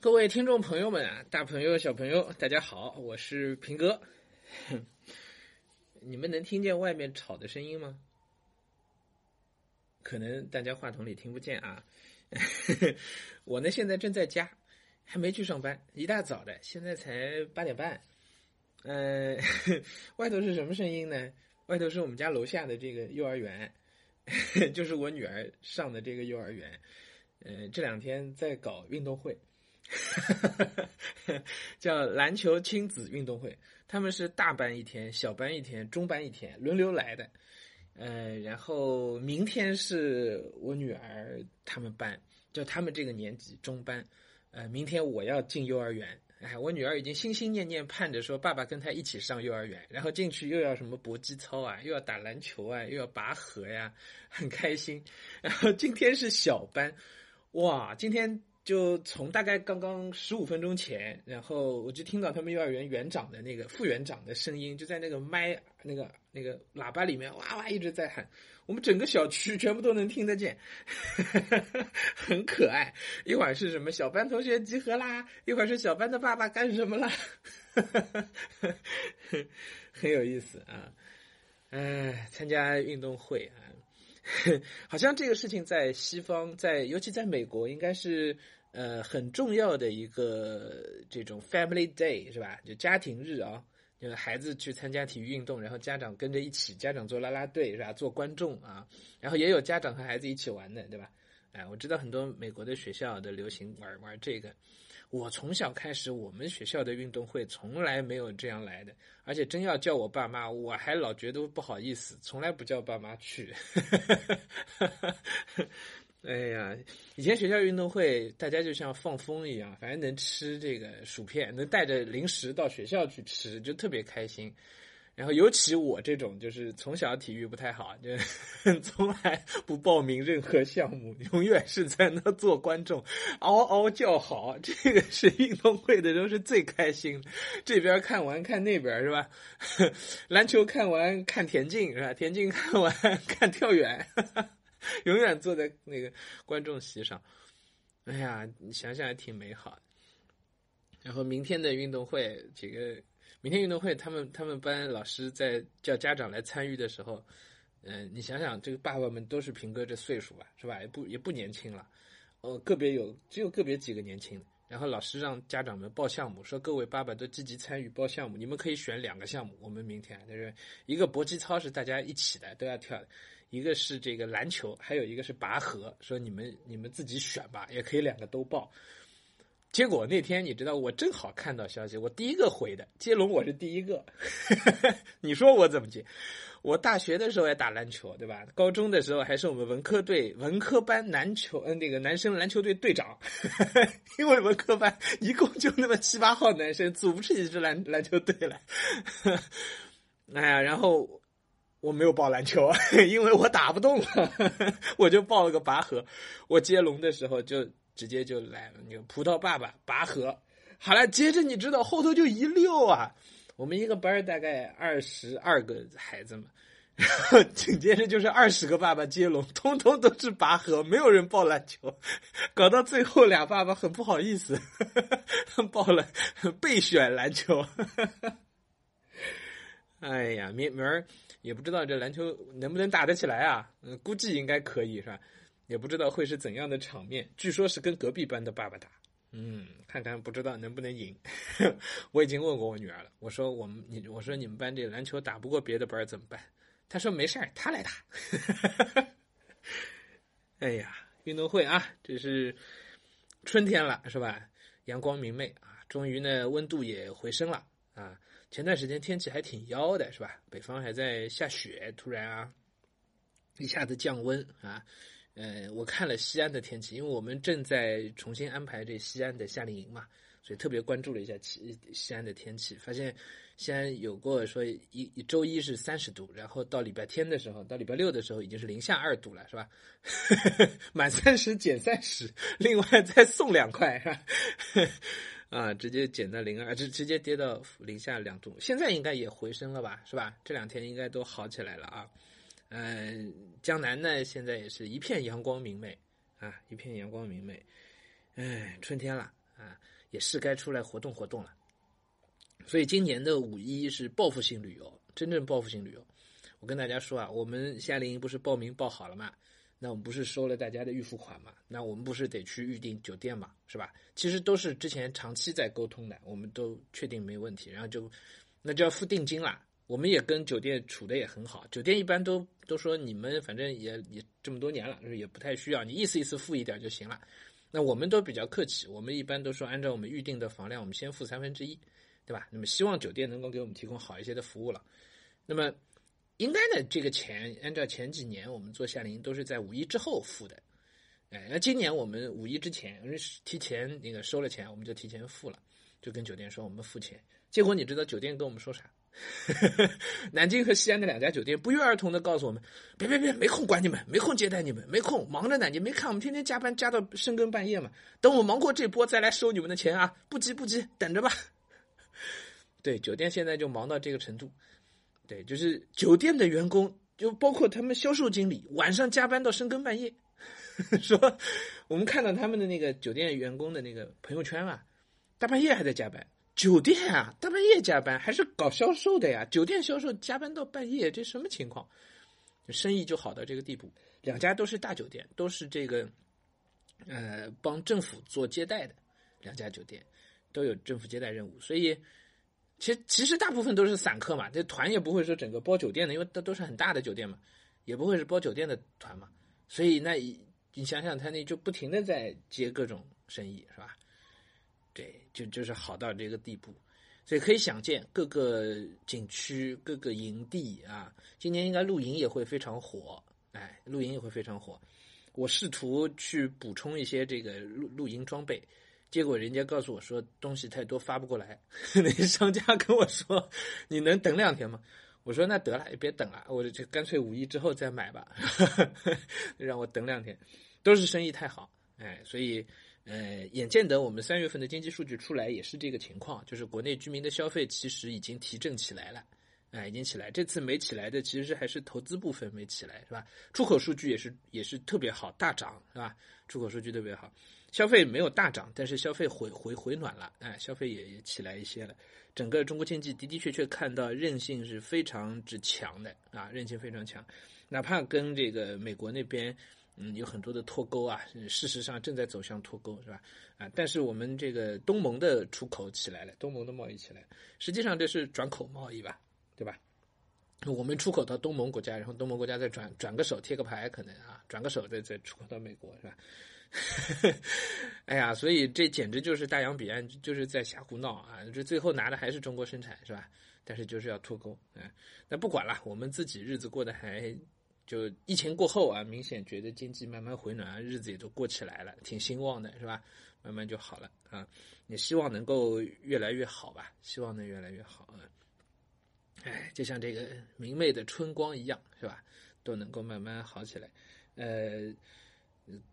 各位听众朋友们啊，大朋友小朋友，大家好，我是平哥。你们能听见外面吵的声音吗？可能大家话筒里听不见啊。我呢，现在正在家，还没去上班，一大早的，现在才八点半。嗯，外头是什么声音呢？外头是我们家楼下的这个幼儿园，就是我女儿上的这个幼儿园。嗯，这两天在搞运动会。叫篮球亲子运动会，他们是大班一天，小班一天，中班一天，轮流来的。呃，然后明天是我女儿他们班，就他们这个年级中班。呃，明天我要进幼儿园，哎，我女儿已经心心念念盼着说，爸爸跟她一起上幼儿园，然后进去又要什么搏击操啊，又要打篮球啊，又要拔河呀，很开心。然后今天是小班，哇，今天。就从大概刚刚十五分钟前，然后我就听到他们幼儿园园长的那个副园长的声音，就在那个麦那个那个喇叭里面哇哇一直在喊，我们整个小区全部都能听得见，很可爱。一会儿是什么小班同学集合啦，一会儿是小班的爸爸干什么啦，很有意思啊。哎，参加运动会啊，好像这个事情在西方，在尤其在美国，应该是。呃，很重要的一个这种 family day 是吧？就家庭日啊，就是孩子去参加体育运动，然后家长跟着一起，家长做啦啦队是吧？做观众啊，然后也有家长和孩子一起玩的，对吧？哎，我知道很多美国的学校的流行玩玩这个。我从小开始，我们学校的运动会从来没有这样来的，而且真要叫我爸妈，我还老觉得不好意思，从来不叫爸妈去。哎呀，以前学校运动会，大家就像放风一样，反正能吃这个薯片，能带着零食到学校去吃，就特别开心。然后，尤其我这种就是从小体育不太好，就 从来不报名任何项目，永远是在那做观众，嗷嗷叫好。这个是运动会的时候是最开心的，这边看完看那边是吧？篮球看完看田径是吧？田径看完看跳远。永远坐在那个观众席上，哎呀，你想想还挺美好的。然后明天的运动会，这个明天运动会，他们他们班老师在叫家长来参与的时候，嗯，你想想，这个爸爸们都是平哥这岁数吧，是吧？也不也不年轻了，哦，个别有只有个别几个年轻的。然后老师让家长们报项目，说各位爸爸都积极参与报项目，你们可以选两个项目。我们明天就是一个搏击操是大家一起的都要跳的。一个是这个篮球，还有一个是拔河，说你们你们自己选吧，也可以两个都报。结果那天你知道，我正好看到消息，我第一个回的接龙，我是第一个。你说我怎么接？我大学的时候也打篮球，对吧？高中的时候还是我们文科队文科班篮球，嗯，那个男生篮球队队长。因为文科班一共就那么七八号男生，组不出一支篮篮球队来。哎呀，然后。我没有报篮球，因为我打不动，我就报了个拔河。我接龙的时候就直接就来了，那个葡萄爸爸拔河。好了，接着你知道后头就一溜啊，我们一个班大概二十二个孩子嘛，然 后紧接着就是二十个爸爸接龙，通通都是拔河，没有人报篮球，搞到最后俩爸爸很不好意思，报了备选篮球。哎呀，明明儿。也不知道这篮球能不能打得起来啊？嗯，估计应该可以是吧？也不知道会是怎样的场面。据说是跟隔壁班的爸爸打，嗯，看看不知道能不能赢。我已经问过我女儿了，我说我们你我说你们班这篮球打不过别的班怎么办？她说没事儿，她来打。哎呀，运动会啊，这是春天了是吧？阳光明媚啊，终于呢温度也回升了啊。前段时间天气还挺妖的，是吧？北方还在下雪，突然啊，一下子降温啊。呃，我看了西安的天气，因为我们正在重新安排这西安的夏令营嘛，所以特别关注了一下西西安的天气，发现西安有过说一周一是三十度，然后到礼拜天的时候，到礼拜六的时候已经是零下二度了，是吧？满三十减三十，另外再送两块，是吧？啊，直接减到零二，直直接跌到零下两度。现在应该也回升了吧，是吧？这两天应该都好起来了啊。嗯，江南呢，现在也是一片阳光明媚啊，一片阳光明媚。哎，春天了啊，也是该出来活动活动了。所以今年的五一是报复性旅游，真正报复性旅游。我跟大家说啊，我们夏令营不是报名报好了吗？那我们不是收了大家的预付款嘛？那我们不是得去预订酒店嘛？是吧？其实都是之前长期在沟通的，我们都确定没问题，然后就那就要付定金啦。我们也跟酒店处的也很好，酒店一般都都说你们反正也也这么多年了，也不太需要，你意思意思付一点就行了。那我们都比较客气，我们一般都说按照我们预定的房量，我们先付三分之一，对吧？那么希望酒店能够给我们提供好一些的服务了。那么。应该呢，这个钱按照前几年我们做夏令营都是在五一之后付的，哎，那今年我们五一之前提前那个收了钱，我们就提前付了，就跟酒店说我们付钱。结果你知道酒店跟我们说啥？南京和西安的两家酒店不约而同的告诉我们：别别别，没空管你们，没空接待你们，没空，忙着呢。你没看我们天天加班加到深更半夜嘛？等我忙过这波再来收你们的钱啊！不急不急，等着吧。对，酒店现在就忙到这个程度。对，就是酒店的员工，就包括他们销售经理，晚上加班到深更半夜。说我们看到他们的那个酒店员工的那个朋友圈啊，大半夜还在加班。酒店啊，大半夜加班还是搞销售的呀？酒店销售加班到半夜，这什么情况？生意就好到这个地步。两家都是大酒店，都是这个呃帮政府做接待的两家酒店，都有政府接待任务，所以。其实其实大部分都是散客嘛，这团也不会说整个包酒店的，因为都都是很大的酒店嘛，也不会是包酒店的团嘛，所以那你想想，他那就不停的在接各种生意，是吧？对，就就是好到这个地步，所以可以想见各个景区、各个营地啊，今年应该露营也会非常火，哎，露营也会非常火。我试图去补充一些这个露露营装备。结果人家告诉我说东西太多发不过来，那商家跟我说你能等两天吗？我说那得了，也别等了，我就干脆五一之后再买吧，让我等两天，都是生意太好，哎，所以呃，眼见得我们三月份的经济数据出来也是这个情况，就是国内居民的消费其实已经提振起来了，哎，已经起来，这次没起来的其实还是投资部分没起来，是吧？出口数据也是也是特别好，大涨，是吧？出口数据特别好。消费没有大涨，但是消费回回回暖了，哎，消费也也起来一些了。整个中国经济的的确确看到韧性是非常之强的啊，韧性非常强。哪怕跟这个美国那边，嗯，有很多的脱钩啊，事实上正在走向脱钩，是吧？啊，但是我们这个东盟的出口起来了，东盟的贸易起来，实际上这是转口贸易吧，对吧？我们出口到东盟国家，然后东盟国家再转转个手贴个牌，可能啊，转个手再再出口到美国，是吧？哎呀，所以这简直就是大洋彼岸，就是在瞎胡闹啊！这最后拿的还是中国生产，是吧？但是就是要脱钩，哎，那不管了，我们自己日子过得还就疫情过后啊，明显觉得经济慢慢回暖，日子也都过起来了，挺兴旺的，是吧？慢慢就好了啊！也希望能够越来越好吧，希望能越来越好啊！哎，就像这个明媚的春光一样，是吧？都能够慢慢好起来，呃。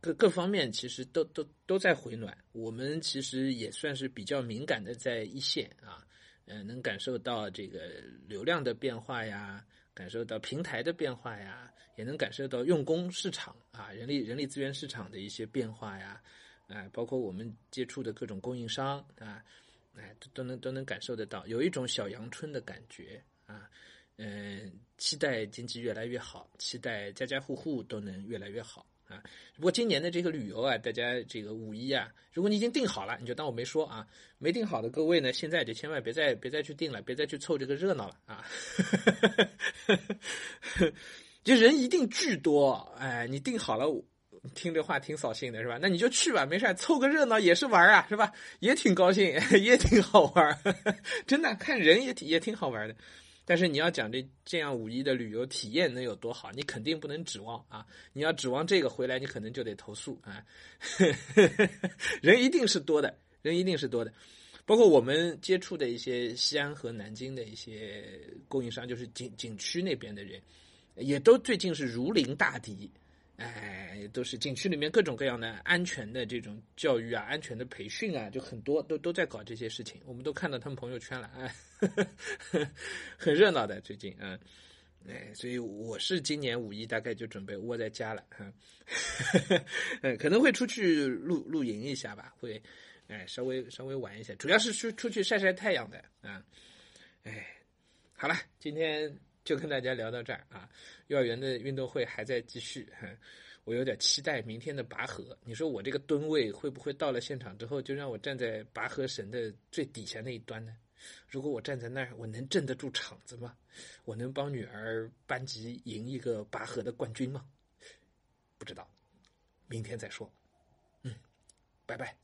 各各方面其实都都都在回暖，我们其实也算是比较敏感的在一线啊，嗯，能感受到这个流量的变化呀，感受到平台的变化呀，也能感受到用工市场啊，人力人力资源市场的一些变化呀，哎，包括我们接触的各种供应商啊，哎，都都能都能感受得到，有一种小阳春的感觉啊，嗯，期待经济越来越好，期待家家户户都能越来越好。啊，不过今年的这个旅游啊，大家这个五一啊，如果你已经订好了，你就当我没说啊。没订好的各位呢，现在就千万别再别再去订了，别再去凑这个热闹了啊。就人一定巨多，哎，你订好了，听这话挺扫兴的是吧？那你就去吧，没事凑个热闹也是玩啊，是吧？也挺高兴，也挺好玩 真的看人也挺也挺好玩的。但是你要讲这这样五一的旅游体验能有多好，你肯定不能指望啊！你要指望这个回来，你可能就得投诉啊！人一定是多的，人一定是多的，包括我们接触的一些西安和南京的一些供应商，就是景景区那边的人，也都最近是如临大敌。哎，都是景区里面各种各样的安全的这种教育啊，安全的培训啊，就很多都都在搞这些事情，我们都看到他们朋友圈了，哎，很热闹的最近啊，哎，所以我是今年五一大概就准备窝在家了哈，嗯，可能会出去露露营一下吧，会，哎，稍微稍微玩一下，主要是出出去晒晒太阳的啊。哎，好了，今天就跟大家聊到这儿啊。幼儿园的运动会还在继续，我有点期待明天的拔河。你说我这个吨位会不会到了现场之后就让我站在拔河绳的最底下那一端呢？如果我站在那儿，我能镇得住场子吗？我能帮女儿班级赢一个拔河的冠军吗？不知道，明天再说。嗯，拜拜。